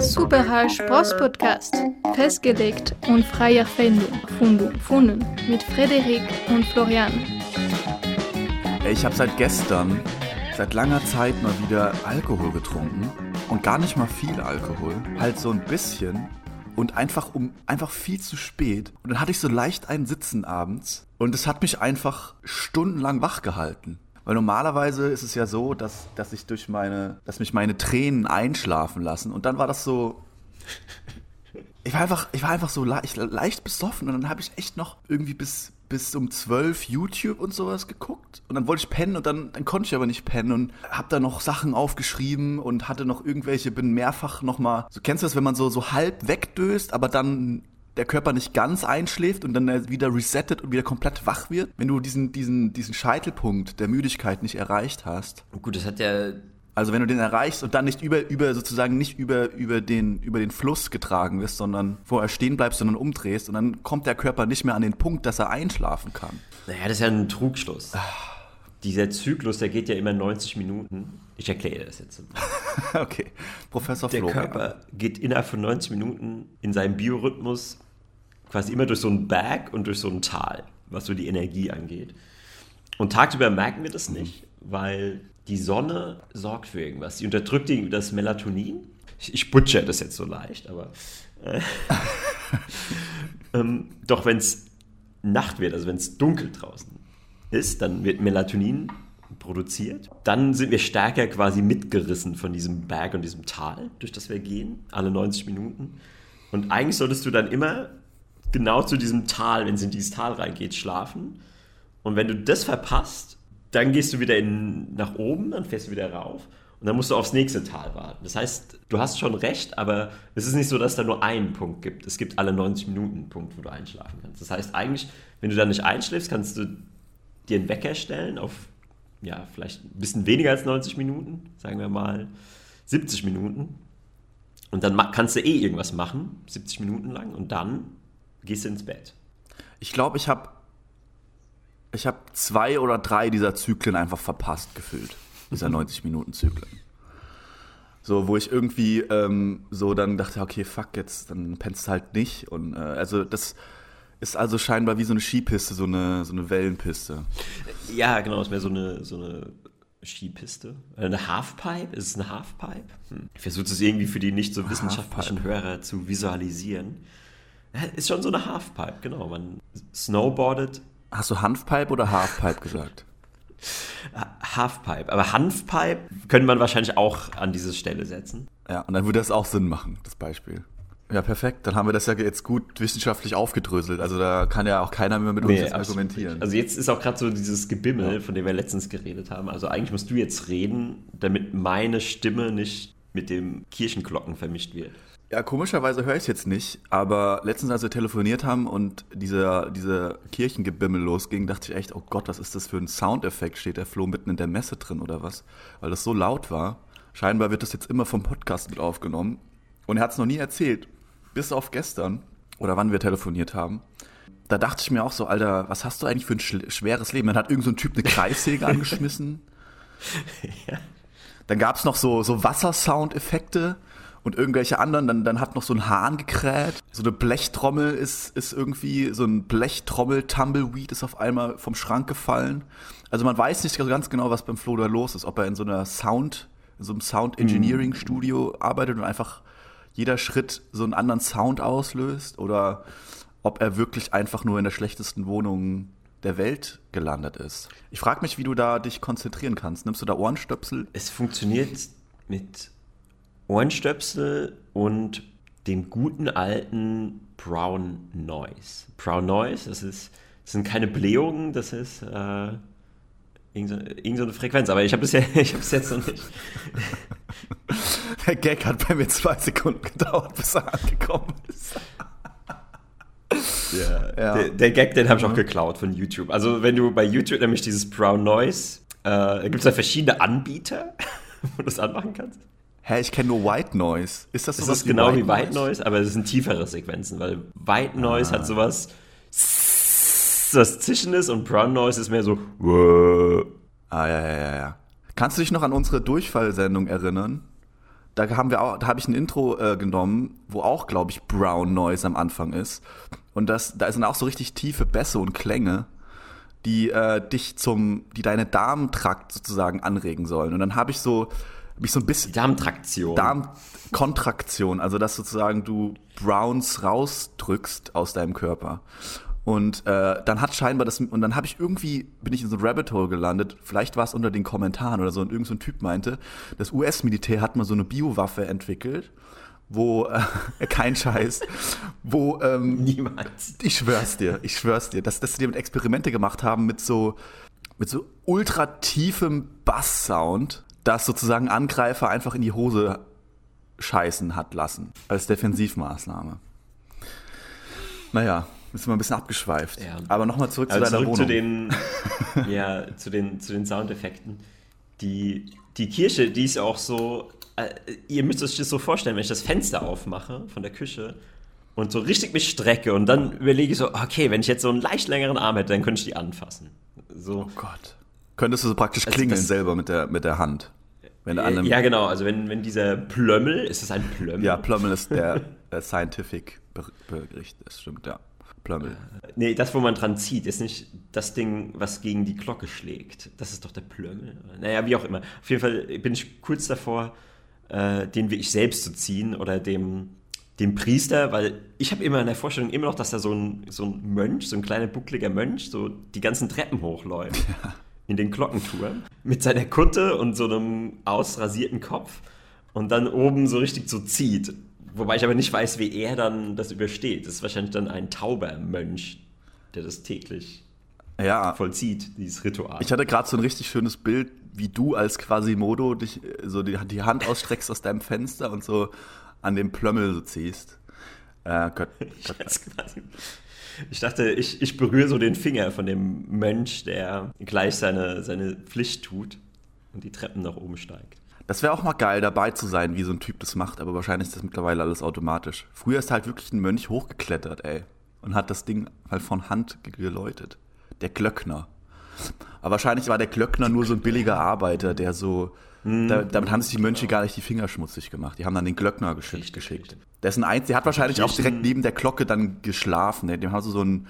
Super Spross Podcast. Festgelegt und frei erfunden. Funden mit Frederik und Florian. Ich habe seit gestern, seit langer Zeit mal wieder Alkohol getrunken. Und gar nicht mal viel Alkohol. Halt so ein bisschen. Und einfach um einfach viel zu spät. Und dann hatte ich so leicht einen Sitzen abends. Und es hat mich einfach stundenlang wach gehalten. Weil normalerweise ist es ja so, dass, dass ich durch meine, dass mich meine Tränen einschlafen lassen. Und dann war das so. Ich war einfach, ich war einfach so leicht, leicht besoffen und dann habe ich echt noch irgendwie bis, bis um zwölf YouTube und sowas geguckt. Und dann wollte ich pennen und dann, dann konnte ich aber nicht pennen und habe da noch Sachen aufgeschrieben und hatte noch irgendwelche, bin mehrfach nochmal, so kennst du das, wenn man so, so halb wegdöst, aber dann der Körper nicht ganz einschläft und dann wieder resettet und wieder komplett wach wird, wenn du diesen, diesen, diesen Scheitelpunkt der Müdigkeit nicht erreicht hast. Gut, das hat ja. Also wenn du den erreichst und dann nicht über, über sozusagen nicht über, über, den, über den Fluss getragen wirst, sondern vorher stehen bleibst, sondern umdrehst und dann kommt der Körper nicht mehr an den Punkt, dass er einschlafen kann. Naja, das ist ja ein Trugschluss. Dieser Zyklus, der geht ja immer 90 Minuten. Ich erkläre das jetzt. okay, Professor Der Florian. Körper geht innerhalb von 90 Minuten in seinem Biorhythmus quasi immer durch so einen Berg und durch so ein Tal, was so die Energie angeht. Und tagsüber merken wir das nicht, weil die Sonne sorgt für irgendwas. Sie unterdrückt irgendwie das Melatonin. Ich, ich butcher das jetzt so leicht, aber. Äh, ähm, doch wenn es Nacht wird, also wenn es dunkel draußen ist, dann wird Melatonin produziert. Dann sind wir stärker quasi mitgerissen von diesem Berg und diesem Tal, durch das wir gehen, alle 90 Minuten. Und eigentlich solltest du dann immer genau zu diesem Tal, wenn es in dieses Tal reingeht, schlafen. Und wenn du das verpasst, dann gehst du wieder in, nach oben, dann fährst du wieder rauf und dann musst du aufs nächste Tal warten. Das heißt, du hast schon recht, aber es ist nicht so, dass da nur einen Punkt gibt. Es gibt alle 90 Minuten einen Punkt, wo du einschlafen kannst. Das heißt, eigentlich, wenn du dann nicht einschläfst, kannst du dir einen Wecker stellen auf ja, vielleicht ein bisschen weniger als 90 Minuten, sagen wir mal 70 Minuten. Und dann kannst du eh irgendwas machen, 70 Minuten lang, und dann gehst du ins Bett. Ich glaube, ich habe ich hab zwei oder drei dieser Zyklen einfach verpasst gefühlt. Dieser 90-Minuten-Zyklen. So, wo ich irgendwie ähm, so dann dachte, okay, fuck, jetzt, dann pennst du halt nicht. Und äh, also das ist also scheinbar wie so eine Skipiste, so eine, so eine Wellenpiste. Ja, genau, es wäre so eine, so eine Skipiste. Eine Halfpipe? Ist es eine Halfpipe? Hm. Ich versuche es irgendwie für die nicht so wissenschaftlichen. Hörer zu visualisieren. Ist schon so eine Halfpipe, genau. Man snowboardet. Hast du Hanfpipe oder Halfpipe gesagt? Halfpipe. Aber Hanfpipe könnte man wahrscheinlich auch an diese Stelle setzen. Ja, und dann würde das auch Sinn machen, das Beispiel. Ja, perfekt. Dann haben wir das ja jetzt gut wissenschaftlich aufgedröselt. Also da kann ja auch keiner mehr mit uns nee, argumentieren. Also jetzt ist auch gerade so dieses Gebimmel, ja. von dem wir letztens geredet haben. Also eigentlich musst du jetzt reden, damit meine Stimme nicht mit dem Kirchenglocken vermischt wird. Ja, komischerweise höre ich es jetzt nicht, aber letztens, als wir telefoniert haben und dieser, dieser Kirchengebimmel losging, dachte ich echt, oh Gott, was ist das für ein Soundeffekt? Steht der Flo mitten in der Messe drin oder was? Weil das so laut war. Scheinbar wird das jetzt immer vom Podcast mit aufgenommen. Und er hat es noch nie erzählt bis auf gestern oder wann wir telefoniert haben. Da dachte ich mir auch so, Alter, was hast du eigentlich für ein schweres Leben? Dann hat irgend so ein Typ eine Kreissäge angeschmissen. ja. Dann gab es noch so, so Wassersoundeffekte und irgendwelche anderen. Dann, dann hat noch so ein Hahn gekräht. So eine Blechtrommel ist, ist irgendwie, so ein Blechtrommel-Tumbleweed ist auf einmal vom Schrank gefallen. Also man weiß nicht ganz genau, was beim Flo da los ist. Ob er in so einer Sound, in so einem Sound-Engineering-Studio arbeitet und einfach jeder Schritt so einen anderen Sound auslöst oder ob er wirklich einfach nur in der schlechtesten Wohnung der Welt gelandet ist. Ich frage mich, wie du da dich konzentrieren kannst. Nimmst du da Ohrenstöpsel? Es funktioniert mit Ohrenstöpsel und den guten alten Brown Noise. Brown Noise, das, ist, das sind keine Blähungen, das ist äh, irgendeine, irgendeine Frequenz, aber ich habe es ja, jetzt noch nicht. Der Gag hat bei mir zwei Sekunden gedauert, bis er angekommen ist. Ja, ja. Der, der, Gag, den habe ich auch geklaut von YouTube. Also wenn du bei YouTube nämlich dieses Brown Noise, äh, da gibt es ja verschiedene Anbieter, wo du es anmachen kannst. Hä, ich kenne nur White Noise. Ist das sowas Es ist genau White wie White Noise? Noise, aber es sind tiefere Sequenzen, weil White Noise ah. hat sowas, das Zischen ist und Brown Noise ist mehr so. Ah, ja, ja, ja, ja. Kannst du dich noch an unsere Durchfallsendung erinnern? da haben wir auch, da habe ich ein Intro äh, genommen, wo auch, glaube ich, Brown Noise am Anfang ist. Und das, da sind auch so richtig tiefe Bässe und Klänge, die äh, dich zum, die deine Darmtrakt sozusagen anregen sollen. Und dann habe ich so, hab ich so ein bisschen Darmtraktion. Darmkontraktion, also dass sozusagen du Browns rausdrückst aus deinem Körper. Und äh, dann hat scheinbar das, und dann habe ich irgendwie, bin ich in so ein Rabbit Hole gelandet, vielleicht war es unter den Kommentaren oder so, und irgendein so ein Typ meinte, das US-Militär hat mal so eine Biowaffe entwickelt, wo, äh, kein Scheiß, wo, ähm, Niemals. ich schwör's dir, ich schwör's dir, dass, dass sie damit Experimente gemacht haben mit so, mit so ultra tiefem Bass-Sound, dass sozusagen Angreifer einfach in die Hose scheißen hat lassen, als Defensivmaßnahme. Naja, sind wir ein bisschen abgeschweift. Ja. Aber nochmal zurück zu Also deiner zurück Wohnung. zu den, ja, zu den, zu den Soundeffekten. Die, die Kirche, die ist auch so, äh, ihr müsst euch das so vorstellen, wenn ich das Fenster aufmache von der Küche und so richtig mich strecke und dann überlege ich so, okay, wenn ich jetzt so einen leicht längeren Arm hätte, dann könnte ich die anfassen. So. oh Gott. Könntest du so praktisch Also klingeln das- selber mit der, mit der Hand. Wenn an einem, Ja, genau, also wenn, wenn dieser Plömmel, ist das ein Plömmel? ja, Plömmel ist der, der Scientific Be- Bericht, das stimmt, ja. Plömmel. Nee, das, wo man dran zieht, ist nicht das Ding, was gegen die Glocke schlägt. Das ist doch der Plömmel. Naja, wie auch immer. Auf jeden Fall bin ich kurz davor, äh, den wie ich selbst zu ziehen oder dem, dem Priester, weil ich habe immer in der Vorstellung immer noch, dass da so ein, so ein Mönch, so ein kleiner buckliger Mönch, so die ganzen Treppen hochläuft. In den Glockenturm. Mit seiner Kutte und so einem ausrasierten Kopf. Und dann oben so richtig so zieht. Wobei ich aber nicht weiß, wie er dann das übersteht. Das ist wahrscheinlich dann ein tauber Mönch, der das täglich Ja, vollzieht, dieses Ritual. ich hatte gerade so ein richtig schönes Bild, wie du als Quasimodo dich äh, so die, die Hand ausstreckst aus deinem Fenster und so an dem Plömmel so ziehst. Äh, Gott, Gott, quasi- ich dachte, ich, ich berühre so den Finger von dem Mönch, der gleich seine, seine Pflicht tut und die Treppen nach oben steigt. Das wäre auch mal geil, dabei zu sein, wie so ein Typ das macht, aber wahrscheinlich ist das mittlerweile alles automatisch. Früher ist halt wirklich ein Mönch hochgeklettert, ey, und hat das Ding halt von Hand geläutet. Der Glöckner. Aber wahrscheinlich war der Glöckner nur so ein billiger Arbeiter, der so. Da, damit haben sich die Mönche gar nicht die Finger schmutzig gemacht. Die haben dann den Glöckner geschickt. Richtig, geschickt. Dessen eins, der hat wahrscheinlich auch direkt neben der Glocke dann geschlafen. Dem haben sie so ein,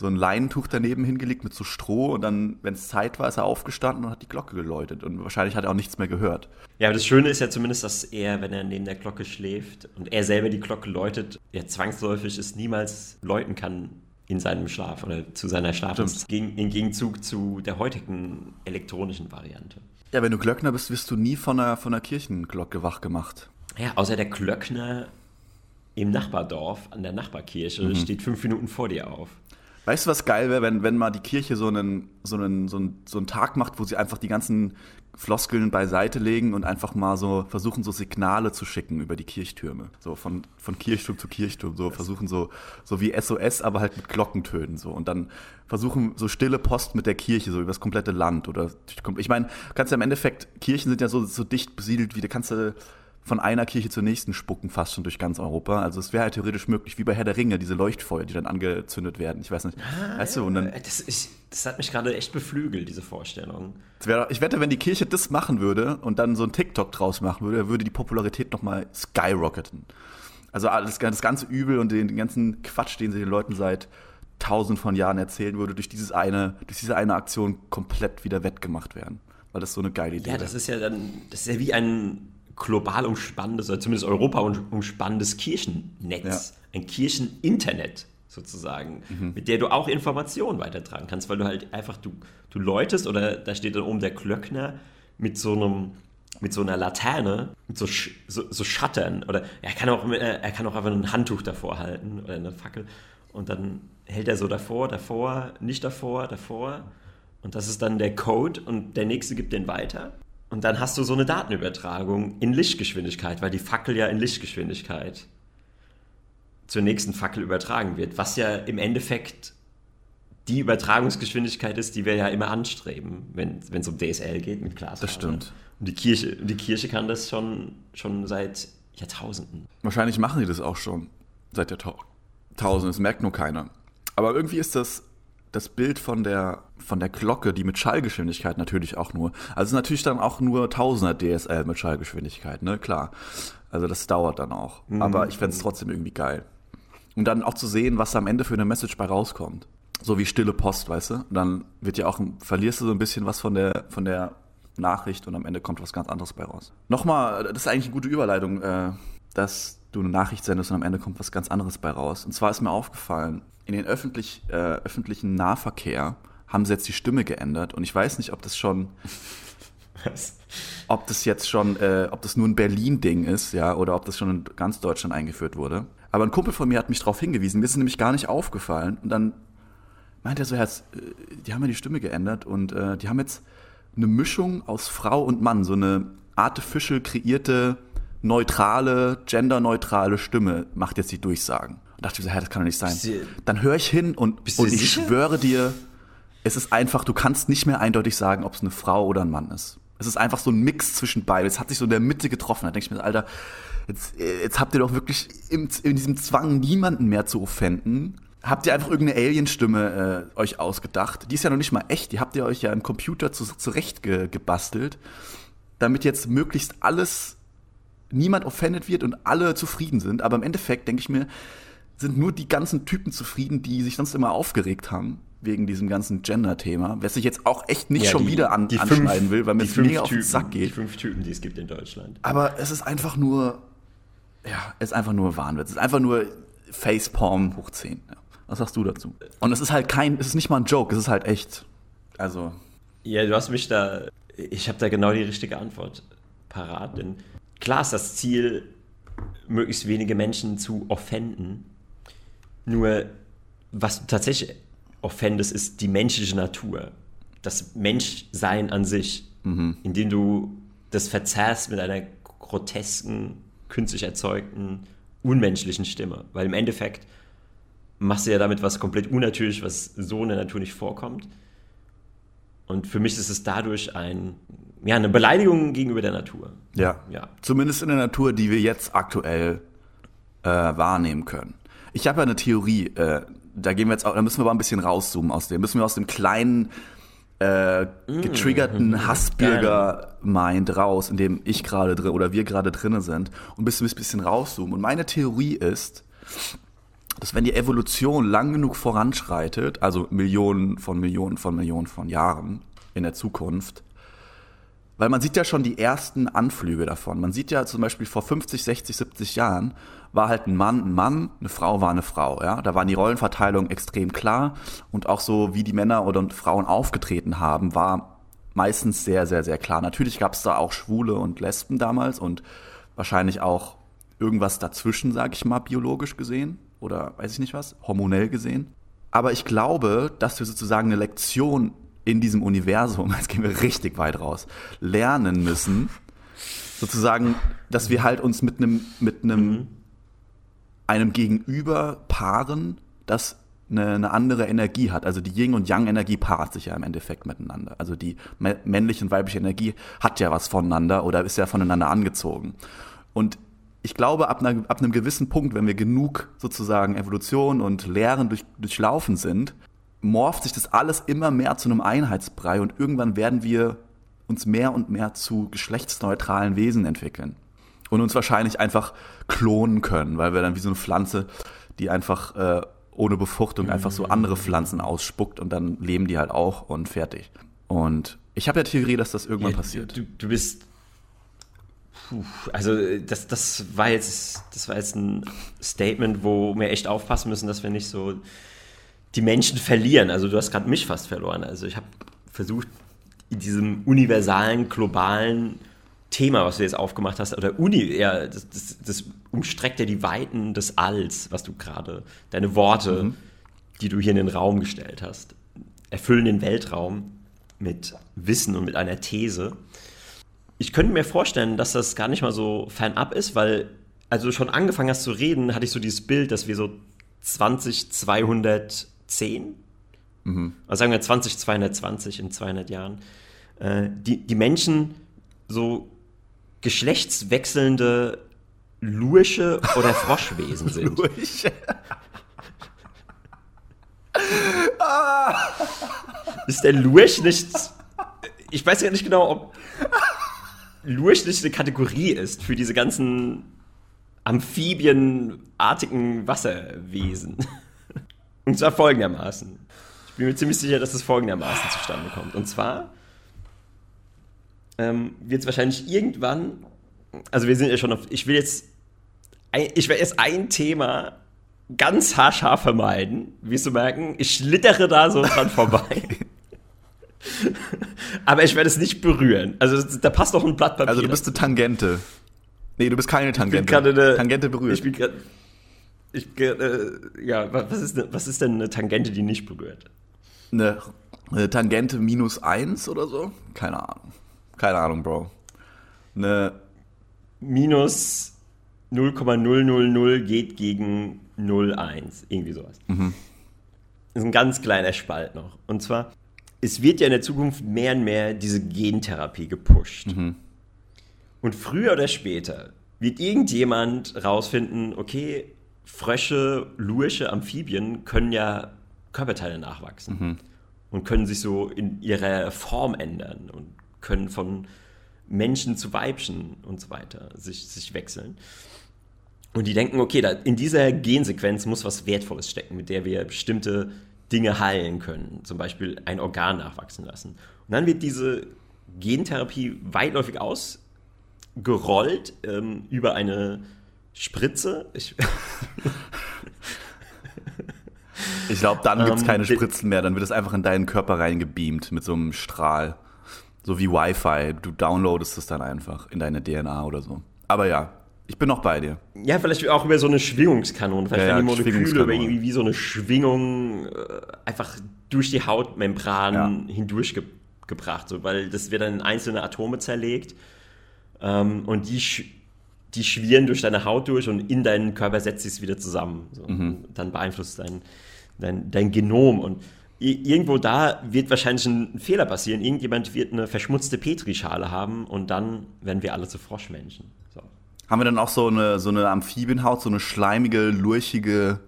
so ein Leinentuch daneben hingelegt mit so Stroh und dann, wenn es Zeit war, ist er aufgestanden und hat die Glocke geläutet. Und wahrscheinlich hat er auch nichts mehr gehört. Ja, aber das Schöne ist ja zumindest, dass er, wenn er neben der Glocke schläft und er selber die Glocke läutet, ja zwangsläufig es niemals läuten kann in seinem Schlaf oder zu seiner Schlafenszeit. Gegen, Im Gegenzug zu der heutigen elektronischen Variante. Ja, wenn du Glöckner bist, wirst du nie von einer, von einer Kirchenglocke wach gemacht. Ja, außer der Glöckner im Nachbardorf an der Nachbarkirche steht fünf Minuten vor dir auf. Weißt du, was geil wäre, wenn, wenn mal die Kirche so einen, so, einen, so, einen, so einen Tag macht, wo sie einfach die ganzen Floskeln beiseite legen und einfach mal so versuchen, so Signale zu schicken über die Kirchtürme. So von, von Kirchturm zu Kirchturm, so versuchen so, so wie SOS, aber halt mit Glockentönen so. Und dann versuchen so stille Post mit der Kirche, so über das komplette Land. Oder ich meine, kannst ja im Endeffekt, Kirchen sind ja so, so dicht besiedelt, wie du kannst du von einer Kirche zur nächsten spucken, fast schon durch ganz Europa. Also es wäre halt theoretisch möglich, wie bei Herr der Ringe, diese Leuchtfeuer, die dann angezündet werden. Ich weiß nicht. weißt du, und dann, Äh, Das, ist, das hat mich gerade echt beflügelt, diese Vorstellung. wär, ich wette, wenn die Kirche das machen würde und dann so ein TikTok draus machen würde, würde die Popularität nochmal skyrocketen. Also alles, das ganze Übel und den, den ganzen Quatsch, den sie den Leuten seit tausend von Jahren erzählen würde, durch dieses eine, durch diese eine Aktion komplett wieder wettgemacht werden. Weil das so eine geile Idee Ja, das ist ja dann, das ist ja wie ein global umspannendes, oder zumindest Europa umspannendes Kirchennetz, ein Kircheninternet sozusagen, mit der du auch Informationen weitertragen kannst, weil du halt einfach, du, du läutest oder da steht dann oben der Glöckner mit so einem mit so einer Laterne, mit so, Sch so, so Schattern oder er kann auch mit, er kann auch einfach ein Handtuch davor halten oder eine Fackel und dann hält er so davor, davor, nicht davor, davor und das ist dann der Code und der nächste gibt den weiter. Und dann hast du so eine Datenübertragung in Lichtgeschwindigkeit, weil die Fackel ja in Lichtgeschwindigkeit zur nächsten Fackel übertragen wird, was ja im Endeffekt die Übertragungsgeschwindigkeit ist, die wir ja immer anstreben, wenn es um DSL geht mit Glasfaser. Das stimmt. Und die Kirche, die Kirche kann das schon, schon seit Jahrtausenden. Wahrscheinlich machen die das auch schon seit Jahrtausenden. Das merkt nur keiner. Aber irgendwie ist das das Bild von der, von der Glocke, die mit Schallgeschwindigkeit natürlich auch nur, also natürlich dann auch nur Tausender DSL mit Schallgeschwindigkeit, ne, klar. Also das dauert dann auch. Mhm. Aber ich fände es trotzdem irgendwie geil. Und dann auch zu sehen, was am Ende für eine Message bei rauskommt. So wie stille Post, weißt du? Und dann wird ja auch, verlierst du so ein bisschen was von der, von der Nachricht und am Ende kommt was ganz anderes bei raus. Nochmal, das ist eigentlich eine gute Überleitung, äh, dass du eine Nachricht sendest und am Ende kommt was ganz anderes bei raus. Und zwar ist mir aufgefallen, in den öffentlich, äh, öffentlichen Nahverkehr haben sie jetzt die Stimme geändert und ich weiß nicht, ob das schon, was? ob das jetzt schon, äh, ob das nur ein Berlin-Ding ist, ja, oder ob das schon in ganz Deutschland eingeführt wurde. Aber ein Kumpel von mir hat mich darauf hingewiesen, mir ist es nämlich gar nicht aufgefallen und dann meint er so, Herz, äh, die haben ja die Stimme geändert und äh, die haben jetzt eine Mischung aus Frau und Mann, so eine artificial kreierte, neutrale, genderneutrale Stimme macht jetzt die Durchsagen. Und dachte ich so, hä, das kann doch nicht sein. Dann höre ich hin und, und ich schwöre dir, es ist einfach, du kannst nicht mehr eindeutig sagen, ob es eine Frau oder ein Mann ist. Es ist einfach so ein Mix zwischen beiden. Es hat sich so in der Mitte getroffen. Da denke ich mir, Alter, jetzt, jetzt habt ihr doch wirklich im, in diesem Zwang, niemanden mehr zu offenden, habt ihr einfach irgendeine Alienstimme äh, euch ausgedacht. Die ist ja noch nicht mal echt. Die habt ihr euch ja im Computer zu, zurecht ge, gebastelt, damit jetzt möglichst alles, niemand offended wird und alle zufrieden sind. Aber im Endeffekt denke ich mir, sind nur die ganzen Typen zufrieden, die sich sonst immer aufgeregt haben wegen diesem ganzen Gender-Thema, was ich jetzt auch echt nicht ja, schon die, wieder an, fünf, anschneiden will, weil mir es mega auf den Sack geht. Die fünf Typen, die es gibt in Deutschland. Aber es ist einfach nur, ja, es ist einfach nur Wahnwitz. Es ist einfach nur Facepalm hoch 10. Ja. Was sagst du dazu? Und es ist halt kein, es ist nicht mal ein Joke, es ist halt echt. Also. Ja, du hast mich da, ich habe da genau die richtige Antwort parat. Denn klar ist das Ziel, möglichst wenige Menschen zu offenden. Nur, was du tatsächlich offendest, ist die menschliche Natur. Das Menschsein an sich, mhm. indem du das verzerrst mit einer grotesken, künstlich erzeugten, unmenschlichen Stimme. Weil im Endeffekt machst du ja damit was komplett unnatürlich, was so in der Natur nicht vorkommt. Und für mich ist es dadurch ein, ja, eine Beleidigung gegenüber der Natur. Ja. ja. Zumindest in der Natur, die wir jetzt aktuell äh, wahrnehmen können. Ich habe ja eine Theorie, äh, da gehen wir jetzt auch, da müssen wir aber ein bisschen rauszoomen aus dem, müssen wir aus dem kleinen äh, mm. getriggerten mm, Hassbürger-Mind raus, in dem ich gerade drin oder wir gerade drinne sind und ein bisschen, ein bisschen rauszoomen. Und meine Theorie ist, dass wenn die Evolution lang genug voranschreitet, also Millionen von Millionen von Millionen von Jahren in der Zukunft, weil man sieht ja schon die ersten Anflüge davon. Man sieht ja zum Beispiel vor 50, 60, 70 Jahren war halt ein Mann ein Mann, eine Frau war eine Frau. Ja? Da waren die Rollenverteilungen extrem klar und auch so, wie die Männer oder Frauen aufgetreten haben, war meistens sehr, sehr, sehr klar. Natürlich gab es da auch Schwule und Lesben damals und wahrscheinlich auch irgendwas dazwischen, sag ich mal, biologisch gesehen oder weiß ich nicht was, hormonell gesehen. Aber ich glaube, dass wir sozusagen eine Lektion in diesem Universum, jetzt gehen wir richtig weit raus, lernen müssen. Sozusagen, dass wir halt uns mit einem, mit einem, mhm. Einem Gegenüber paaren, das eine, eine, andere Energie hat. Also die Yin- und Yang-Energie paart sich ja im Endeffekt miteinander. Also die männliche und weibliche Energie hat ja was voneinander oder ist ja voneinander angezogen. Und ich glaube, ab, einer, ab einem gewissen Punkt, wenn wir genug sozusagen Evolution und Lehren durch, durchlaufen sind, morpht sich das alles immer mehr zu einem Einheitsbrei und irgendwann werden wir uns mehr und mehr zu geschlechtsneutralen Wesen entwickeln. Und uns wahrscheinlich einfach klonen können, weil wir dann wie so eine Pflanze, die einfach äh, ohne Befruchtung einfach so andere Pflanzen ausspuckt und dann leben die halt auch und fertig. Und ich habe ja Theorie, dass das irgendwann ja, passiert. Du, du bist Puh, also das, das war jetzt das war jetzt ein Statement, wo wir echt aufpassen müssen, dass wir nicht so die Menschen verlieren. Also du hast gerade mich fast verloren. Also ich habe versucht in diesem universalen globalen Thema, was du jetzt aufgemacht hast, oder Uni, ja, das, das, das umstreckt ja die Weiten des Alls, was du gerade, deine Worte, mhm. die du hier in den Raum gestellt hast, erfüllen den Weltraum mit Wissen und mit einer These ich könnte mir vorstellen, dass das gar nicht mal so fernab ist, weil, also du schon angefangen hast zu reden, hatte ich so dieses Bild, dass wir so 20210, mhm. also sagen wir 20220 in 200 Jahren, äh, die, die Menschen so geschlechtswechselnde Lurche oder Froschwesen sind. Lurche. ist der Lurch nicht. Ich weiß ja nicht genau, ob Lurch nicht eine Kategorie ist für diese ganzen amphibienartigen Wasserwesen. Und zwar folgendermaßen. Ich bin mir ziemlich sicher, dass es folgendermaßen zustande kommt. Und zwar ähm, wird es wahrscheinlich irgendwann, also wir sind ja schon auf, ich will jetzt, ich werde jetzt ein Thema ganz haarscharf vermeiden, wie du merken. Ich schlittere da so dran vorbei. Aber ich werde es nicht berühren. Also da passt doch ein Blatt Papier. Also du bist eine Tangente. Nee, du bist keine Tangente. Ich bin eine, Tangente berührt. Ich bin ich, äh, ja, was ist, was ist denn eine Tangente, die nicht berührt? Eine, eine Tangente minus eins oder so? Keine Ahnung. Keine Ahnung, Bro. Eine minus 0,000 geht gegen 0,1. Irgendwie sowas. Mhm. Das ist ein ganz kleiner Spalt noch. Und zwar, es wird ja in der Zukunft mehr und mehr diese Gentherapie gepusht. Mhm. Und früher oder später wird irgendjemand rausfinden, okay, Frösche, Lurche, Amphibien können ja Körperteile nachwachsen mhm. und können sich so in ihrer Form ändern und können von Menschen zu Weibchen und so weiter sich, sich wechseln. Und die denken, okay, da, in dieser Gensequenz muss was Wertvolles stecken, mit der wir bestimmte Dinge heilen können. Zum Beispiel ein Organ nachwachsen lassen. Und dann wird diese Gentherapie weitläufig ausgerollt ähm, über eine Spritze. Ich, ich glaube, dann gibt es ähm, keine Spritzen mehr. Dann wird es einfach in deinen Körper reingebeamt mit so einem Strahl. So wie Wi-Fi. Du downloadest es dann einfach in deine DNA oder so. Aber ja, ich bin noch bei dir. Ja, vielleicht auch über so eine Schwingungskanone. Vielleicht ja, werden die Moleküle über irgendwie wie so eine Schwingung äh, einfach durch die Hautmembran ja. hindurchgebracht. So, weil das wird dann in einzelne Atome zerlegt. Ähm, und die, die schwirren durch deine Haut durch und in deinen Körper setzt sich es wieder zusammen. So. Mhm. Dann beeinflusst dein, dein, dein Genom. Und irgendwo da wird wahrscheinlich ein Fehler passieren. Irgendjemand wird eine verschmutzte Petrischale haben und dann werden wir alle zu Froschmenschen. So. Haben wir dann auch so eine, so eine Amphibienhaut, so eine schleimige, lurchige,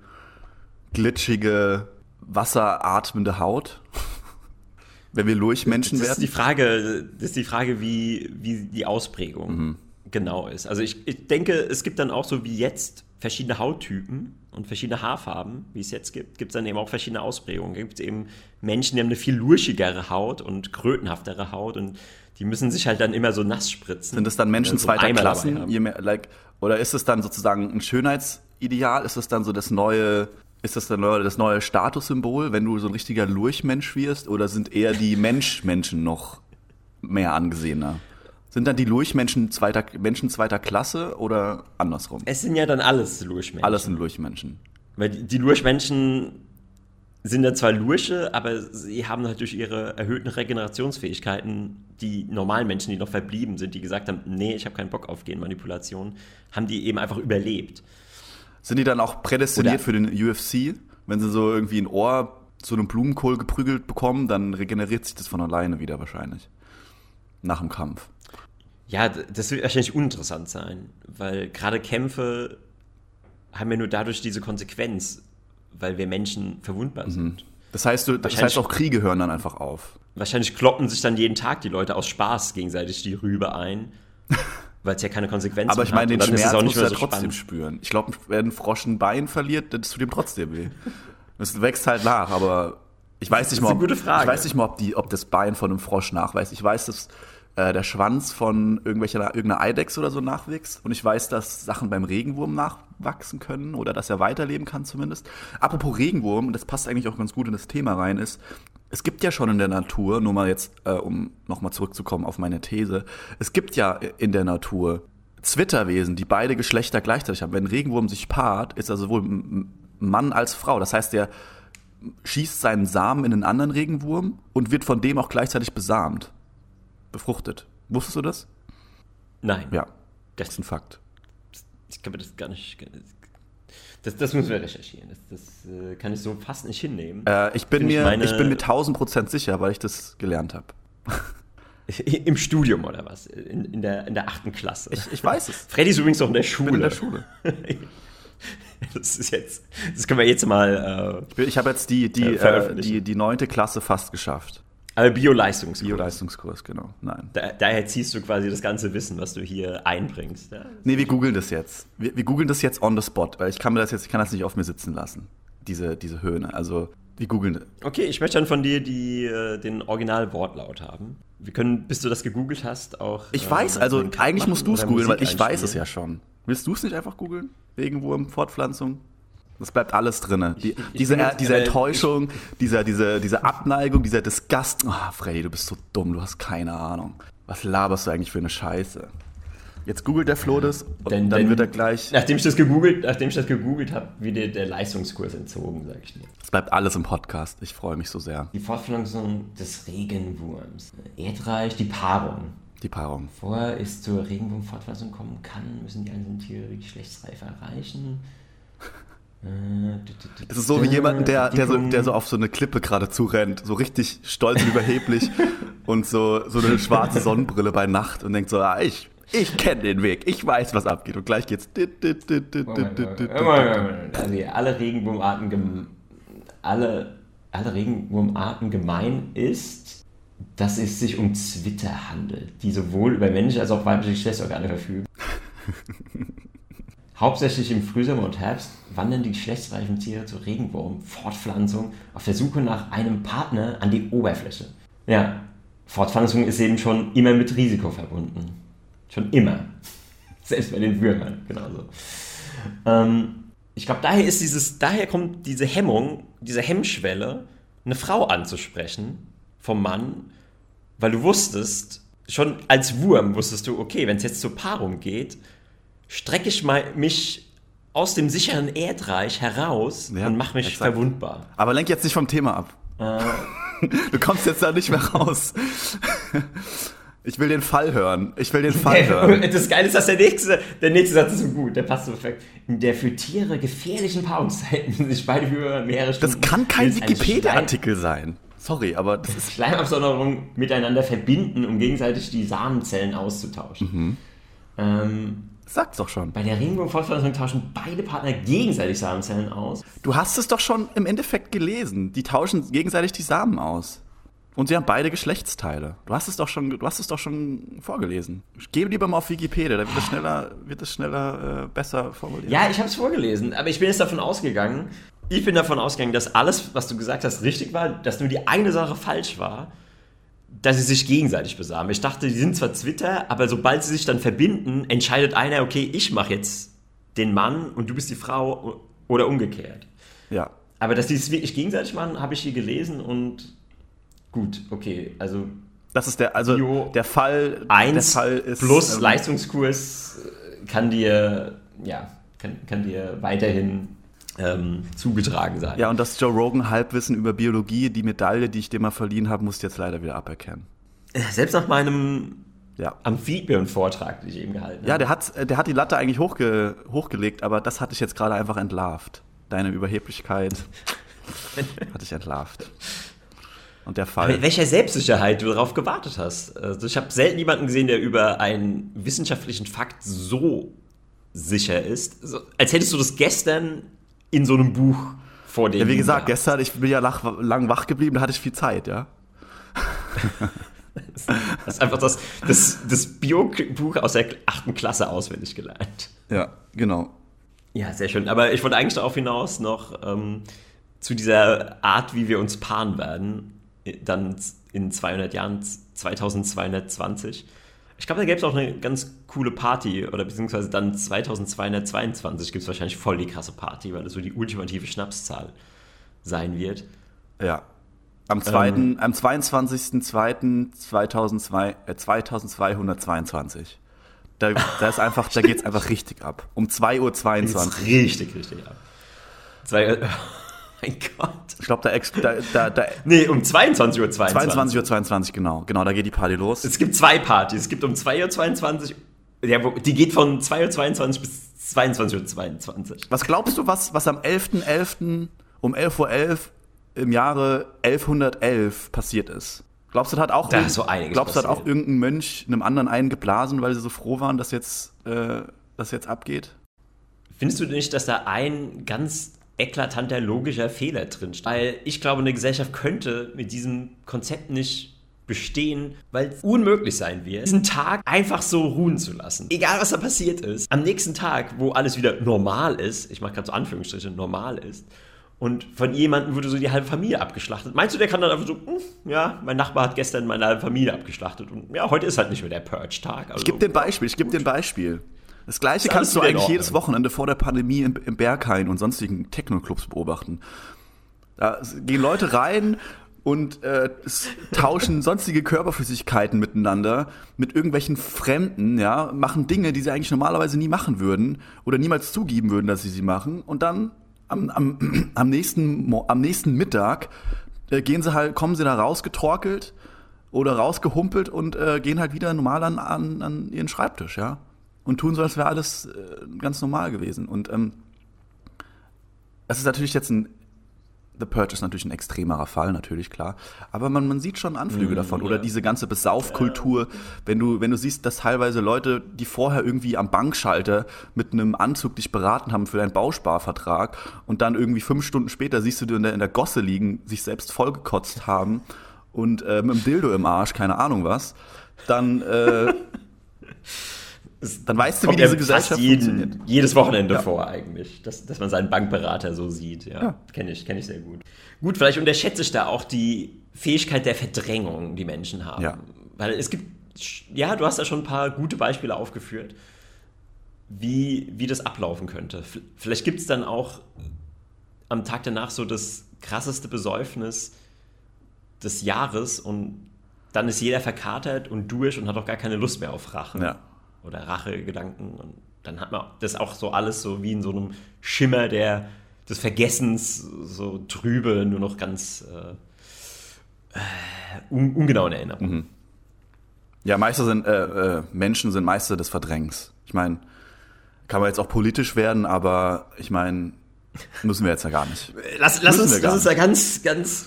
glitschige, wasseratmende Haut? Wenn wir Lurchmenschen werden? Das ist die Frage, das ist die Frage wie, wie die Ausprägung mhm. genau ist. Also ich, ich denke, es gibt dann auch so wie jetzt verschiedene Hauttypen und verschiedene Haarfarben, wie es jetzt gibt, gibt es dann eben auch verschiedene Ausprägungen. Gibt es eben Menschen, die haben eine viel lurchigere Haut und krötenhaftere Haut und die müssen sich halt dann immer so nass spritzen. Sind es dann Menschen so zweiter Klassen? Mehr, like, oder ist es dann sozusagen ein Schönheitsideal? Ist es dann so das neue, ist das dann das neue Statussymbol, wenn du so ein richtiger Lurchmensch wirst? Oder sind eher die Mensch-Menschen noch mehr angesehener? Sind dann die Lurchmenschen zweiter, Menschen zweiter Klasse oder andersrum? Es sind ja dann alles Lurchmenschen. Alles sind Lurchmenschen. Weil die, die Lurchmenschen sind ja zwar Lurche, aber sie haben halt durch ihre erhöhten Regenerationsfähigkeiten die normalen Menschen, die noch verblieben sind, die gesagt haben, nee, ich habe keinen Bock auf Genmanipulation, haben die eben einfach überlebt. Sind die dann auch prädestiniert Oder für den UFC? Wenn sie so irgendwie ein Ohr zu einem Blumenkohl geprügelt bekommen, dann regeneriert sich das von alleine wieder wahrscheinlich. Nach dem Kampf. Ja, das wird wahrscheinlich uninteressant sein, weil gerade Kämpfe haben ja nur dadurch diese Konsequenz, weil wir Menschen verwundbar mhm. sind. Das heißt, du, das heißt auch Kriege hören dann einfach auf. Wahrscheinlich kloppen sich dann jeden Tag die Leute aus Spaß gegenseitig die Rübe ein, weil es ja keine Konsequenzen hat. Aber ich meine, den Schmerz auch nicht muss er so trotzdem spannend. spüren. Ich glaube, wenn ein Frosch ein Bein verliert, dann tut ihm trotzdem weh. Es wächst halt nach, aber ich weiß nicht mal, ob, ich weiß nicht mal, ob, die, ob das Bein von einem Frosch nachweist. Ich weiß, dass äh, der Schwanz von irgendwelcher, irgendeiner Eidechse oder so nachwächst. Und ich weiß, dass Sachen beim Regenwurm nachwachsen können oder dass er weiterleben kann zumindest. Apropos Regenwurm, und das passt eigentlich auch ganz gut in das Thema rein, ist, es gibt ja schon in der Natur, nur mal jetzt, äh, um nochmal zurückzukommen auf meine These, es gibt ja in der Natur Zwitterwesen, die beide Geschlechter gleichzeitig haben. Wenn ein Regenwurm sich paart, ist er sowohl Mann als Frau. Das heißt, der schießt seinen Samen in einen anderen Regenwurm und wird von dem auch gleichzeitig besamt befruchtet. Wusstest du das? Nein. Ja, das ist ein Fakt. Ich kann mir das gar nicht. Das, das müssen wir recherchieren. Das, das äh, kann ich so fast nicht hinnehmen. Äh, ich, bin mir, ich, meine, ich bin mir 1000 Prozent sicher, weil ich das gelernt habe. Im Studium oder was? In, in, der, in der achten Klasse. Ich, ich weiß es. Freddy ist übrigens auch in der Schule. Ich in der Schule. Das ist jetzt, das können wir jetzt mal. Äh, ich habe jetzt die, die, äh, die, die neunte Klasse fast geschafft. Aber Bio-Leistungskurs. Bio-Leistungskurs, genau. Nein. Da, daher ziehst du quasi das ganze Wissen, was du hier einbringst. Ja? Nee, wir googeln das jetzt. Wir, wir googeln das jetzt on the spot, weil ich kann mir das jetzt, ich kann das nicht auf mir sitzen lassen. Diese, diese Höhne. Also, wir googeln das. Okay, ich möchte dann von dir die, äh, den Original-Wortlaut haben. Wir können, bis du das gegoogelt hast, auch. Ich äh, weiß, also eigentlich musst du es googeln, weil ich weiß es ja schon. Willst du es nicht einfach googeln? Irgendwo im Fortpflanzung? Das bleibt alles drin. Die, diese, jetzt, diese Enttäuschung, dieser, diese, diese Abneigung, dieser Disgust. Oh, Freddy, du bist so dumm, du hast keine Ahnung. Was laberst du eigentlich für eine Scheiße? Jetzt googelt der Flo das und denn, dann denn, wird er gleich. Nachdem ich das gegoogelt, nachdem ich das gegoogelt habe, wird dir der Leistungskurs entzogen, sag ich dir. Es bleibt alles im Podcast. Ich freue mich so sehr. Die Fortpflanzung des Regenwurms. Erdreich, die Paarung. Die Paarung. Bevor es zur Regenwurmfortpflanzung kommen kann, müssen die einzelnen Tiere die Geschlechtsreife erreichen. Es ist so wie jemand, der, der, so, der so auf so eine Klippe gerade zurennt, so richtig stolz und überheblich und so, so eine schwarze Sonnenbrille bei Nacht und denkt so, ah, ich, ich kenne den Weg, ich weiß, was abgeht. Und gleich geht's. Also alle Regenwurmarten, alle, alle Regenwurmarten gemein ist, dass es sich um Zwitter handelt, die sowohl über männliche als auch weibliche Geschlechtsorgane verfügen. Hauptsächlich im Frühsommer und Herbst wandern die geschlechtsreifen Tiere zur Regenwurm-Fortpflanzung auf der Suche nach einem Partner an die Oberfläche. Ja, Fortpflanzung ist eben schon immer mit Risiko verbunden. Schon immer. Selbst bei den Würmern, genauso. Ähm, ich glaube, daher ist dieses, daher kommt diese Hemmung, diese Hemmschwelle, eine Frau anzusprechen vom Mann, weil du wusstest, schon als Wurm wusstest du, okay, wenn es jetzt zur Paarung geht, strecke ich mich aus dem sicheren Erdreich heraus ja, und mache mich exakt. verwundbar. Aber lenk jetzt nicht vom Thema ab. Äh. Du kommst jetzt da nicht mehr raus. Ich will den Fall hören. Ich will den Fall hören. Das Geile ist, dass der nächste, der nächste Satz ist so gut, der passt so perfekt. In der für Tiere gefährlichen Paarungszeiten sich beide für mehrere Stunden. Das kann kein Wikipedia-Artikel sein. Sorry, aber das ist. Schleimabsonderung miteinander verbinden, um gegenseitig die Samenzellen auszutauschen. Mhm. Ähm, Sag's doch schon. Bei der Regenbogenfortpflanzung tauschen beide Partner gegenseitig Samenzellen aus. Du hast es doch schon im Endeffekt gelesen. Die tauschen gegenseitig die Samen aus. Und sie haben beide Geschlechtsteile. Du hast es doch schon, du hast es doch schon vorgelesen. Ich gebe lieber mal auf Wikipedia, da wird es schneller, wird es schneller äh, besser formuliert. Ja, ich habe es vorgelesen, aber ich bin jetzt davon ausgegangen. Ich bin davon ausgegangen, dass alles, was du gesagt hast, richtig war, dass nur die eine Sache falsch war dass sie sich gegenseitig besamen. Ich dachte, die sind zwar Twitter, aber sobald sie sich dann verbinden, entscheidet einer, okay, ich mache jetzt den Mann und du bist die Frau oder umgekehrt. Ja. Aber dass die es wirklich gegenseitig machen, habe ich hier gelesen und gut, okay, also das ist der also Bio der Fall 1 der Fall ist plus ähm, Leistungskurs kann dir ja kann, kann dir weiterhin ähm, zugetragen sein. Ja, und das Joe Rogan Halbwissen über Biologie, die Medaille, die ich dir mal verliehen habe, musst du jetzt leider wieder aberkennen. Selbst nach meinem ja. Amphibien-Vortrag, den ich eben gehalten habe. Ja, der hat, der hat die Latte eigentlich hochge, hochgelegt, aber das hatte ich jetzt gerade einfach entlarvt. Deine Überheblichkeit hatte ich entlarvt. Und der Fall. Mit welcher Selbstsicherheit du darauf gewartet hast. Also ich habe selten jemanden gesehen, der über einen wissenschaftlichen Fakt so sicher ist. Also, als hättest du das gestern in so einem Buch vor dem. Ja, wie gesagt, gestern, ich bin ja lang, lang wach geblieben, da hatte ich viel Zeit, ja. das ist einfach das, das, das Bio-Buch aus der achten Klasse auswendig gelernt. Ja, genau. Ja, sehr schön. Aber ich wollte eigentlich darauf hinaus noch ähm, zu dieser Art, wie wir uns paaren werden, dann in 200 Jahren, 2220. Ich glaube, da gäbe es auch eine ganz coole Party oder beziehungsweise dann 2222 gibt es wahrscheinlich voll die krasse Party, weil das so die ultimative Schnapszahl sein wird. Ja. Am, zweiten, ähm, am 22.02.2222. Äh, 2222. Da, da ist einfach, da geht es einfach richtig ab. Um 2.22 Uhr. Richtig, richtig ab. Zwei, mein Gott. Ich glaube, da, da, da, da. Nee, um 22.22 Uhr. 22 Uhr, 22, genau. Genau, da geht die Party los. Es gibt zwei Partys. Es gibt um 2.22 Uhr. Ja, die geht von 2.22 Uhr bis 22.22 Uhr. Was glaubst du, was, was am 11.11. .11. um 11.11 Uhr im Jahre 1111 passiert ist? Glaubst du, da hat auch, da so glaubst, hat auch irgendein Mönch einem anderen eingeblasen, weil sie so froh waren, dass jetzt, äh, das jetzt abgeht? Findest du nicht, dass da ein ganz eklatanter logischer Fehler drin? Weil ich glaube, eine Gesellschaft könnte mit diesem Konzept nicht bestehen, weil es unmöglich sein wird, diesen Tag einfach so ruhen zu lassen. Egal, was da passiert ist. Am nächsten Tag, wo alles wieder normal ist, ich mache gerade so Anführungsstriche, normal ist, und von jemandem wurde so die halbe Familie abgeschlachtet. Meinst du, der kann dann einfach so, hm, ja, mein Nachbar hat gestern meine halbe Familie abgeschlachtet und ja, heute ist halt nicht mehr der Purge-Tag. Also, ich gebe dir ein Beispiel, ich gebe dir ein Beispiel. Das gleiche Ist kannst du eigentlich jedes. Wochenende vor der Pandemie im, im Berghain und sonstigen Techno-Clubs beobachten. Da gehen Leute rein und äh, tauschen sonstige Körperflüssigkeiten miteinander mit irgendwelchen Fremden, ja, machen Dinge, die sie eigentlich normalerweise nie machen würden oder niemals zugeben würden, dass sie sie machen. Und dann am, am, am, nächsten, am nächsten Mittag äh, gehen sie halt, kommen sie da rausgetorkelt oder rausgehumpelt und äh, gehen halt wieder normal an, an, an ihren Schreibtisch, ja. Und tun so, als wäre alles äh, ganz normal gewesen. Und ähm, es ist natürlich jetzt ein The Purge ist natürlich ein extremerer Fall, natürlich, klar. Aber man, man sieht schon Anflüge davon. Oder diese ganze Besaufkultur. Wenn du, wenn du siehst, dass teilweise Leute, die vorher irgendwie am Bankschalter mit einem Anzug dich beraten haben für deinen Bausparvertrag und dann irgendwie fünf Stunden später siehst du die in der, in der Gosse liegen, sich selbst vollgekotzt haben und äh, mit einem Dildo im Arsch, keine Ahnung was, dann, äh, dann weißt du, wie diese Gesellschaft jeden, funktioniert. jedes Wochenende Ja. vor eigentlich, dass, dass man seinen Bankberater so sieht. Ja, Ja. kenne ich, kenn ich sehr gut. Gut, vielleicht unterschätze ich da auch die Fähigkeit der Verdrängung, die Menschen haben. Ja. Weil es gibt, ja, du hast da schon ein paar gute Beispiele aufgeführt, wie, wie das ablaufen könnte. Vielleicht gibt es dann auch am Tag danach so das krasseste Besäufnis des Jahres und dann ist jeder verkatert und durch und hat auch gar keine Lust mehr auf Rache Ja. Oder Rachegedanken. Und dann hat man das auch so alles so wie in so einem Schimmer der, des Vergessens, so trübe, nur noch ganz äh, un, ungenau in Erinnerung. Ja, Meister sind, äh, äh, Menschen sind Meister des Verdrängens. Ich meine, kann man jetzt auch politisch werden, aber ich meine, müssen wir jetzt ja gar nicht. Lass, lass, uns, lass uns da ganz, ganz,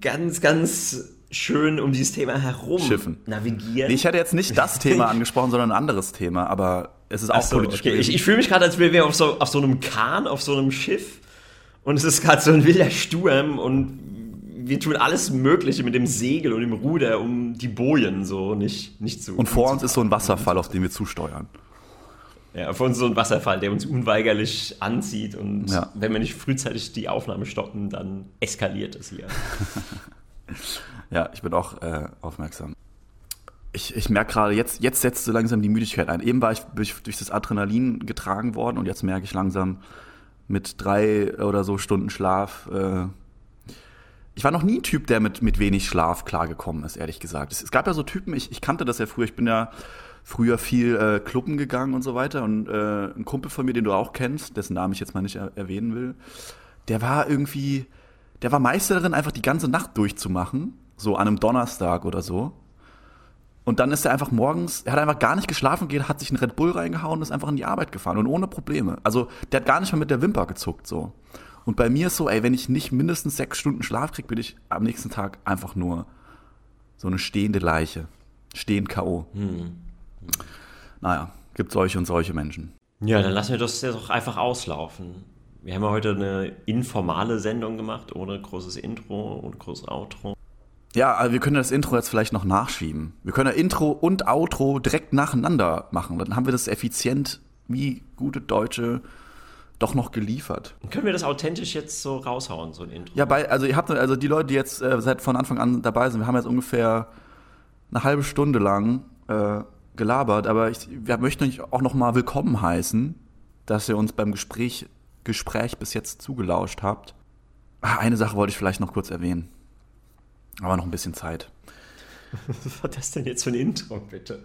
ganz, ganz schön um dieses Thema herum Schiffen. navigieren. Nee, ich hätte jetzt nicht das Thema angesprochen, sondern ein anderes Thema, aber es ist auch so, politisch okay. Ich, ich fühle mich gerade, als wären wir auf so, auf so einem Kahn, auf so einem Schiff und es ist gerade so ein wilder Sturm und wir tun alles Mögliche mit dem Segel und dem Ruder, um die Bojen so nicht, nicht zu. Und vor uns ist so ein Wasserfall, auf den wir zusteuern. Ja, vor uns so ein Wasserfall, der uns unweigerlich anzieht und Ja. wenn wir nicht frühzeitig die Aufnahme stoppen, dann eskaliert es hier. Ja, ich bin auch äh, aufmerksam. Ich, ich merke gerade, jetzt, jetzt setzt so langsam die Müdigkeit ein. Eben war ich durch, durch das Adrenalin getragen worden und jetzt merke ich langsam mit drei oder so Stunden Schlaf. Äh, ich war noch nie ein Typ, der mit, mit wenig Schlaf klargekommen ist, ehrlich gesagt. Es, es gab ja so Typen, ich, ich kannte das ja früher, ich bin ja früher viel äh, Clubben gegangen und so weiter und äh, ein Kumpel von mir, den du auch kennst, dessen Namen ich jetzt mal nicht er erwähnen will, der war irgendwie, der war Meister darin, einfach die ganze Nacht durchzumachen, so an einem Donnerstag oder so. Und dann ist er einfach morgens, er hat einfach gar nicht geschlafen, geht, hat sich einen Red Bull reingehauen und ist einfach in die Arbeit gefahren und ohne Probleme. Also der hat gar nicht mal mit der Wimper gezuckt so. Und bei mir ist so, ey, wenn ich nicht mindestens sechs Stunden Schlaf krieg, bin ich am nächsten Tag einfach nur so eine stehende Leiche. Stehend K.O. Naja, gibt solche und solche Menschen. Ja, dann lassen wir das ja doch einfach auslaufen. Wir haben ja heute eine informale Sendung gemacht, ohne großes Intro und großes Outro. Ja, aber wir können das Intro jetzt vielleicht noch nachschieben. Wir können ja Intro und Outro direkt nacheinander machen. Dann haben wir das effizient wie gute Deutsche doch noch geliefert. Können wir das authentisch jetzt so raushauen, so ein Intro? Ja, bei, also ihr habt also die Leute, die jetzt äh, seit von Anfang an dabei sind, wir haben jetzt ungefähr eine halbe Stunde lang äh, gelabert, aber ich, wir möchten euch auch noch mal willkommen heißen, dass ihr uns beim Gespräch, Gespräch bis jetzt zugelauscht habt. Ah, Eine Sache wollte ich vielleicht noch kurz erwähnen. Aber noch ein bisschen Zeit. Was war das denn jetzt für ein Intro, bitte?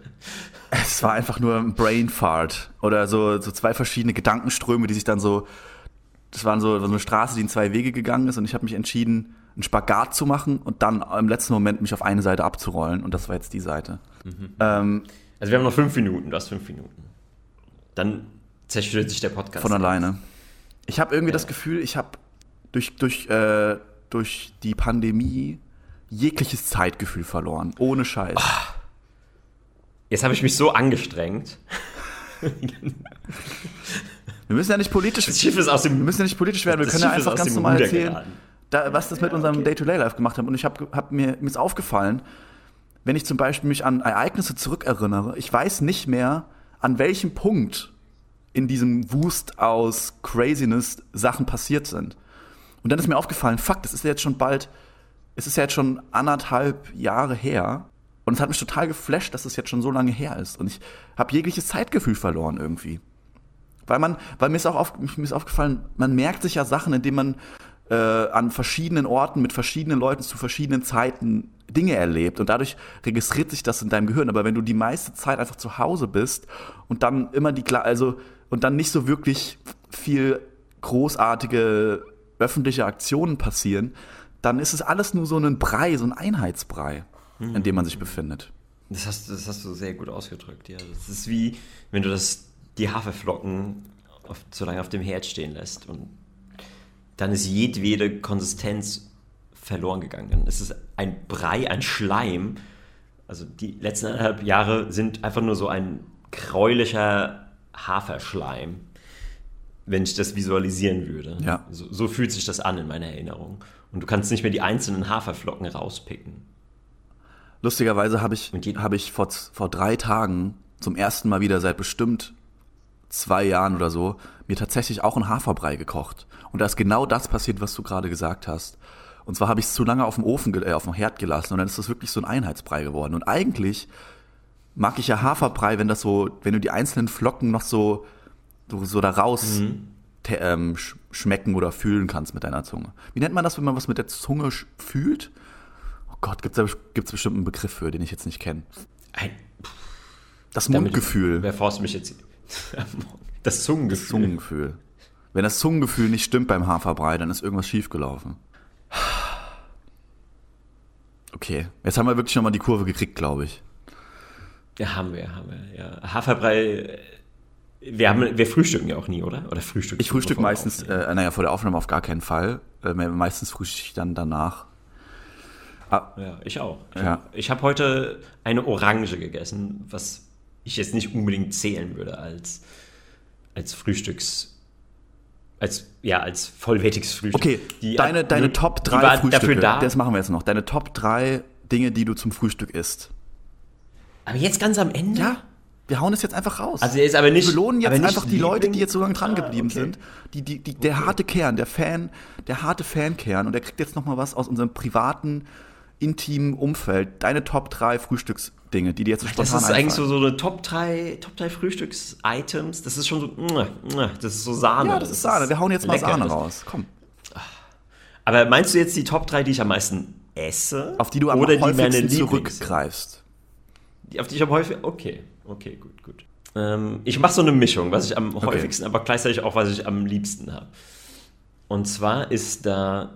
Es war einfach nur ein Brain Fart oder so, so zwei verschiedene Gedankenströme, die sich dann so. Das waren so, so eine Straße, die in zwei Wege gegangen ist und ich habe mich entschieden, einen Spagat zu machen und dann im letzten Moment mich auf eine Seite abzurollen und das war jetzt die Seite. Ähm, Also wir haben noch fünf Minuten, du hast fünf Minuten. Dann zerstört sich der Podcast. von alleine. Ich habe irgendwie das Gefühl, ich habe durch, durch, äh, durch die Pandemie jegliches Zeitgefühl verloren. Ohne Scheiß. Jetzt habe ich mich so angestrengt. Wir müssen ja nicht politisch, Das Schiff ist aus dem. wir müssen ja nicht politisch werden. Wir können ja Schiff einfach ganz normal erzählen, da, was das mit unserem Day-to-Day-Life gemacht hat. Und ich habe hab mir, mir ist aufgefallen, wenn ich zum Beispiel mich an Ereignisse zurückerinnere, ich weiß nicht mehr, an welchem Punkt in diesem Wust aus Craziness Sachen passiert sind. Und dann ist mir aufgefallen, fuck, das ist ja jetzt schon bald, es ist ja jetzt schon anderthalb Jahre her. Und es hat mich total geflasht, dass es jetzt schon so lange her ist. Und ich habe jegliches Zeitgefühl verloren irgendwie. Weil man, weil mir ist auch auf, mir ist aufgefallen, man merkt sich ja Sachen, indem man äh, an verschiedenen Orten mit verschiedenen Leuten zu verschiedenen Zeiten Dinge erlebt und dadurch registriert sich das in deinem Gehirn. Aber wenn du die meiste Zeit einfach zu Hause bist und dann immer die, also und dann nicht so wirklich viel großartige öffentliche Aktionen passieren, dann ist es alles nur so ein Brei, so ein Einheitsbrei, in dem man sich befindet. Das hast, das hast du sehr gut ausgedrückt, ja. Das ist wie, wenn du das, die Haferflocken auf, so lange auf dem Herd stehen lässt und dann ist jedwede Konsistenz verloren gegangen. Dann ist es ein Brei, ein Schleim. Also die letzten anderthalb Jahre sind einfach nur so ein gräulicher Haferschleim, wenn ich das visualisieren würde. Ja. So, so fühlt sich das an in meiner Erinnerung. Und du kannst nicht mehr die einzelnen Haferflocken rauspicken. Lustigerweise habe ich, habe ich vor, vor drei Tagen zum ersten Mal wieder seit bestimmt zwei Jahren oder so mir tatsächlich auch einen Haferbrei gekocht. Und da ist genau das passiert, was du gerade gesagt hast. Und zwar habe ich es zu lange auf dem Ofen, äh, auf dem Herd gelassen und dann ist das wirklich so ein Einheitsbrei geworden. Und eigentlich mag ich ja Haferbrei, wenn das so, wenn du die einzelnen Flocken noch so, so, so da raus te- ähm, sch schmecken oder fühlen kannst mit deiner Zunge. Wie nennt man das, wenn man was mit der Zunge fühlt? Oh Gott, gibt es gibt's bestimmt einen Begriff für, den ich jetzt nicht kenne. Ein, Das Damit- Mundgefühl. Wer forst mich jetzt? Das Zungengefühl. Zungengefühl. Wenn das Zungengefühl nicht stimmt beim Haferbrei, dann ist irgendwas schiefgelaufen. Okay, jetzt haben wir wirklich nochmal die Kurve gekriegt, glaube ich. Ja, haben wir, haben wir. Ja. Haferbrei. Wir, haben, wir frühstücken ja auch nie, oder? Oder frühstücken Ich frühstück meistens, äh, naja, vor der Aufnahme auf gar keinen Fall. Äh, meistens frühstück ich dann danach. Ah, Ja, ich auch. Ich Ja. hab- Ich habe heute eine Orange gegessen, was ich jetzt nicht unbedingt zählen würde als, als Frühstücks. Als, ja, als vollwertiges Frühstück. okay, Die- deine, deine Top war 3 Frühstücke, da. das machen wir jetzt noch. Deine Top 3 Dinge, die du zum Frühstück isst. Aber jetzt ganz am Ende? Ja, wir hauen es jetzt einfach raus. Also er ist aber nicht. Wir belohnen jetzt einfach die Leute, Liebling- die jetzt so lange dran Ah, geblieben okay. sind. Die, die, die, der harte Kern, der Fan, der harte Fankern. Und der kriegt jetzt noch mal was aus unserem privaten, intimen Umfeld. Deine Top 3 Frühstücksdinge, die dir jetzt so Das spontan ist eigentlich so, so eine Top 3, Top 3 Frühstücks-Items. Das ist schon so, das ist so Sahne. Ja, das ist Sahne. Wir hauen jetzt mal lecker. Sahne Das- raus. Komm. Aber meinst du jetzt die Top 3, die ich am meisten esse? Auf die du am Oder die meine zurückgreifst. Auf die ich am häufigsten. Okay, okay, gut, gut. Ähm, ich mache so eine Mischung, was ich am häufigsten, aber gleichzeitig auch, was ich am liebsten habe. Und zwar ist da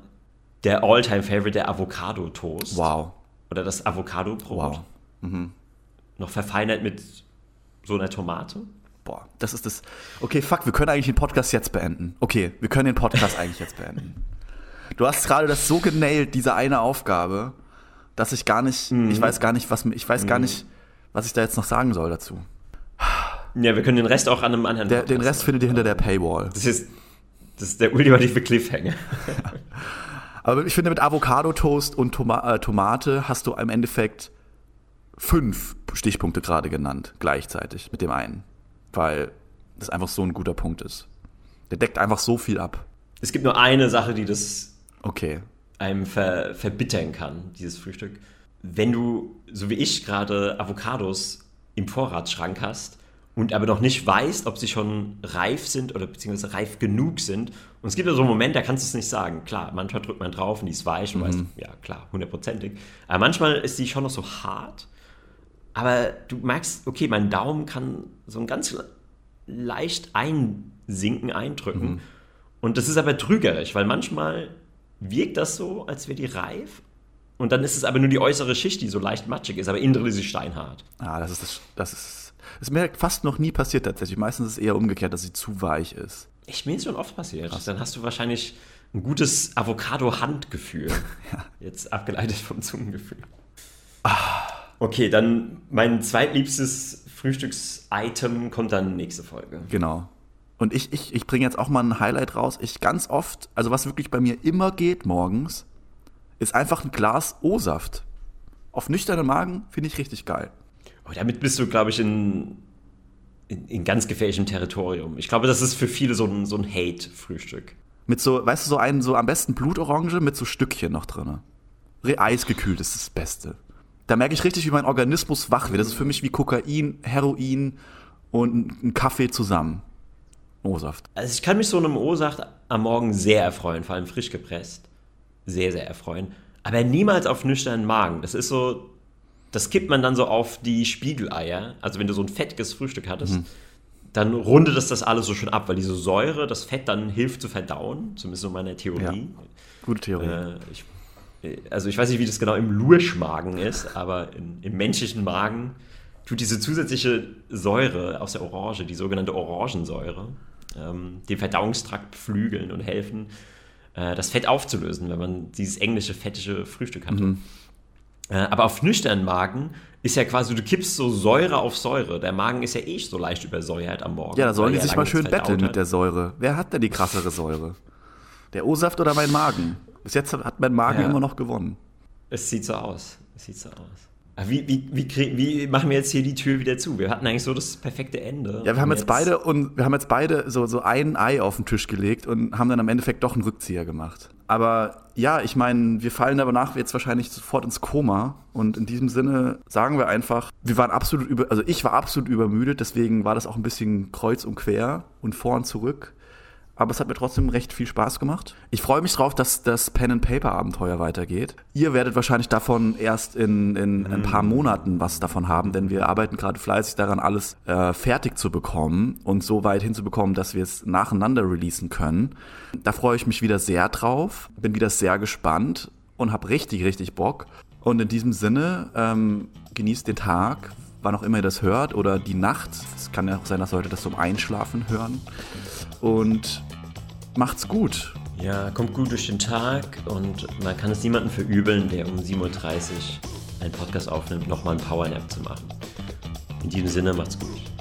der All-Time-Favorite der Avocado-Toast. Wow. Oder das Avocado-Brot. Wow. Noch verfeinert mit so einer Tomate. Boah, das ist das. Okay, fuck, wir können eigentlich den Podcast jetzt beenden. Okay, wir können den Podcast eigentlich jetzt beenden. Du hast gerade das so genailt, diese eine Aufgabe, dass ich gar nicht, Mhm. ich weiß gar nicht, was, ich weiß gar nicht, was ich da jetzt noch sagen soll dazu. Ja, wir können den Rest auch an einem anderen. Der, den Rest findet ihr hinter der Paywall. Das ist, das ist der ultimative Cliffhanger. Aber ich finde, mit Avocado-Toast und Toma äh, Tomate hast du im Endeffekt fünf Stichpunkte gerade genannt, gleichzeitig mit dem einen. Weil das einfach so ein guter Punkt ist. Der deckt einfach so viel ab. Es gibt nur eine Sache, die das Okay. einem ver verbittern kann, dieses Frühstück. Wenn du, so wie ich gerade, Avocados im Vorratsschrank hast und aber noch nicht weißt, ob sie schon reif sind oder beziehungsweise reif genug sind. Und es gibt ja so einen Moment, da kannst du es nicht sagen. Klar, manchmal drückt man drauf und die ist weich und weißt, ja klar, hundertprozentig. Aber manchmal ist die schon noch so hart. Aber du merkst, okay, mein Daumen kann so ein ganz leicht einsinken, eindrücken. Und das ist aber trügerisch, weil manchmal wirkt das so, als wäre die reif. Und dann ist es aber nur die äußere Schicht, die so leicht matschig ist, aber innen drin ist sie steinhart. Ah, das ist das, das ist, das ist mir fast noch nie passiert tatsächlich. Meistens ist es eher umgekehrt, dass sie zu weich ist. Ich mir ist schon oft passiert. Dann hast du wahrscheinlich ein gutes Avocado-Handgefühl. Jetzt abgeleitet vom Zungengefühl. Okay, dann mein zweitliebstes Frühstücks-Item kommt dann nächste Folge. Genau. Und ich, ich, ich bringe jetzt auch mal ein Highlight raus. Ich ganz oft, also was wirklich bei mir immer geht morgens, ist einfach ein Glas O-Saft. Auf nüchternen Magen finde ich richtig geil. Oh, damit bist du, glaube ich, in, in, in, ganz gefährlichem Territorium. Ich glaube, das ist für viele so ein, so ein Hate-Frühstück. Mit so, weißt du, so einen, so am besten Blutorange mit so Stückchen noch drin. Eisgekühlt ist das Beste. Da merke ich richtig, wie mein Organismus wach wird. Das ist für mich wie Kokain, Heroin und ein Kaffee zusammen. O-Saft. Also ich kann mich so einem O-Saft am Morgen sehr erfreuen, vor allem frisch gepresst. Sehr, sehr erfreuen. Aber niemals auf nüchternen Magen. Das ist so, das kippt man dann so auf die Spiegeleier. Also wenn du so ein fettiges Frühstück hattest, mhm. dann rundet es das alles so schön ab, weil diese Säure, das Fett dann hilft zu verdauen. Zumindest so meine Theorie. Ja. Gute Theorie. Äh, ich, also ich weiß nicht, wie das genau im Lurschmagen ist, aber in, im menschlichen Magen tut diese zusätzliche Säure aus der Orange, die sogenannte Orangensäure, ähm, den Verdauungstrakt beflügeln und helfen, äh, das Fett aufzulösen, wenn man dieses englische fettige Frühstück hat. Mhm. Äh, aber auf nüchternen Magen ist ja quasi, du kippst so Säure auf Säure. Der Magen ist ja eh so leicht übersäuert am Morgen. Ja, da sollen die sich mal schön betteln mit der Säure. Wer hat denn die krassere Säure? Der O-Saft oder mein Magen? Bis jetzt hat mein Magen ja. immer noch gewonnen. Es sieht so aus. Es sieht so aus. Wie, wie, wie, wie, machen wir jetzt hier die Tür wieder zu? Wir hatten eigentlich so das perfekte Ende. Ja, wir haben jetzt, jetzt, beide und wir haben jetzt beide so, so ein Ei auf den Tisch gelegt und haben dann am Endeffekt doch einen Rückzieher gemacht. Aber ja, ich meine, wir fallen aber nach jetzt wahrscheinlich sofort ins Koma. Und in diesem Sinne sagen wir einfach, wir waren absolut über, also ich war absolut übermüdet, deswegen war das auch ein bisschen kreuz und quer und vor und zurück aber es hat mir trotzdem recht viel Spaß gemacht. Ich freue mich drauf, dass das Pen-and-Paper-Abenteuer weitergeht. Ihr werdet wahrscheinlich davon erst in, in ein paar Monaten was davon haben, denn wir arbeiten gerade fleißig daran, alles äh, fertig zu bekommen und so weit hinzubekommen, dass wir es nacheinander releasen können. Da freue ich mich wieder sehr drauf, bin wieder sehr gespannt und habe richtig, richtig Bock. Und in diesem Sinne, ähm, genießt den Tag, wann auch immer ihr das hört, oder die Nacht. Es kann ja auch sein, dass Leute das zum Einschlafen hören. Und macht's gut. Ja, kommt gut durch den Tag und man kann es niemandem verübeln, der um 7.30 Uhr einen Podcast aufnimmt, nochmal einen Powernap zu machen. In diesem Sinne, macht's gut.